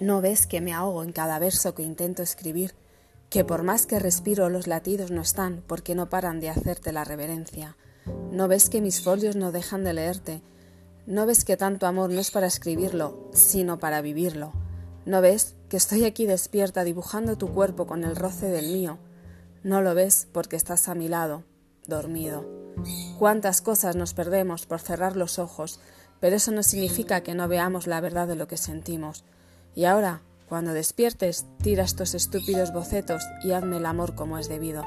¿No ves que me ahogo en cada verso que intento escribir? Que por más que respiro los latidos no están porque no paran de hacerte la reverencia. ¿No ves que mis folios no dejan de leerte? ¿No ves que tanto amor no es para escribirlo, sino para vivirlo? ¿No ves que estoy aquí despierta dibujando tu cuerpo con el roce del mío? No lo ves porque estás a mi lado, dormido. Cuántas cosas nos perdemos por cerrar los ojos, pero eso no significa que no veamos la verdad de lo que sentimos. Y ahora, cuando despiertes, tira estos estúpidos bocetos y hazme el amor como es debido.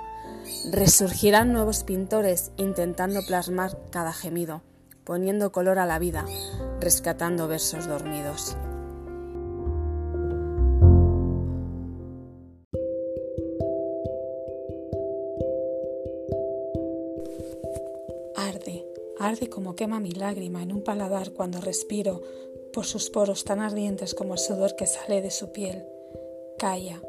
Resurgirán nuevos pintores intentando plasmar cada gemido, poniendo color a la vida, rescatando versos dormidos. Arde, arde como quema mi lágrima en un paladar cuando respiro por sus poros tan ardientes como el sudor que sale de su piel. Calla,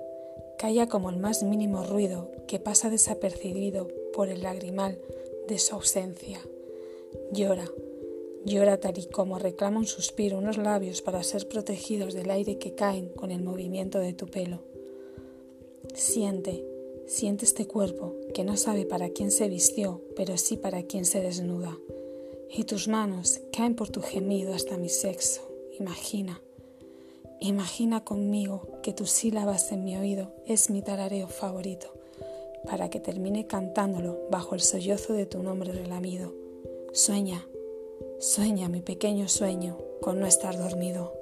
calla como el más mínimo ruido que pasa desapercibido por el lagrimal de su ausencia. Llora, llora tal y como reclama un suspiro unos labios para ser protegidos del aire que caen con el movimiento de tu pelo. Siente, siente este cuerpo que no sabe para quién se vistió, pero sí para quién se desnuda. Y tus manos caen por tu gemido hasta mi sexo. Imagina, imagina conmigo que tus sílabas en mi oído es mi tarareo favorito, para que termine cantándolo bajo el sollozo de tu nombre relamido. Sueña, sueña mi pequeño sueño con no estar dormido.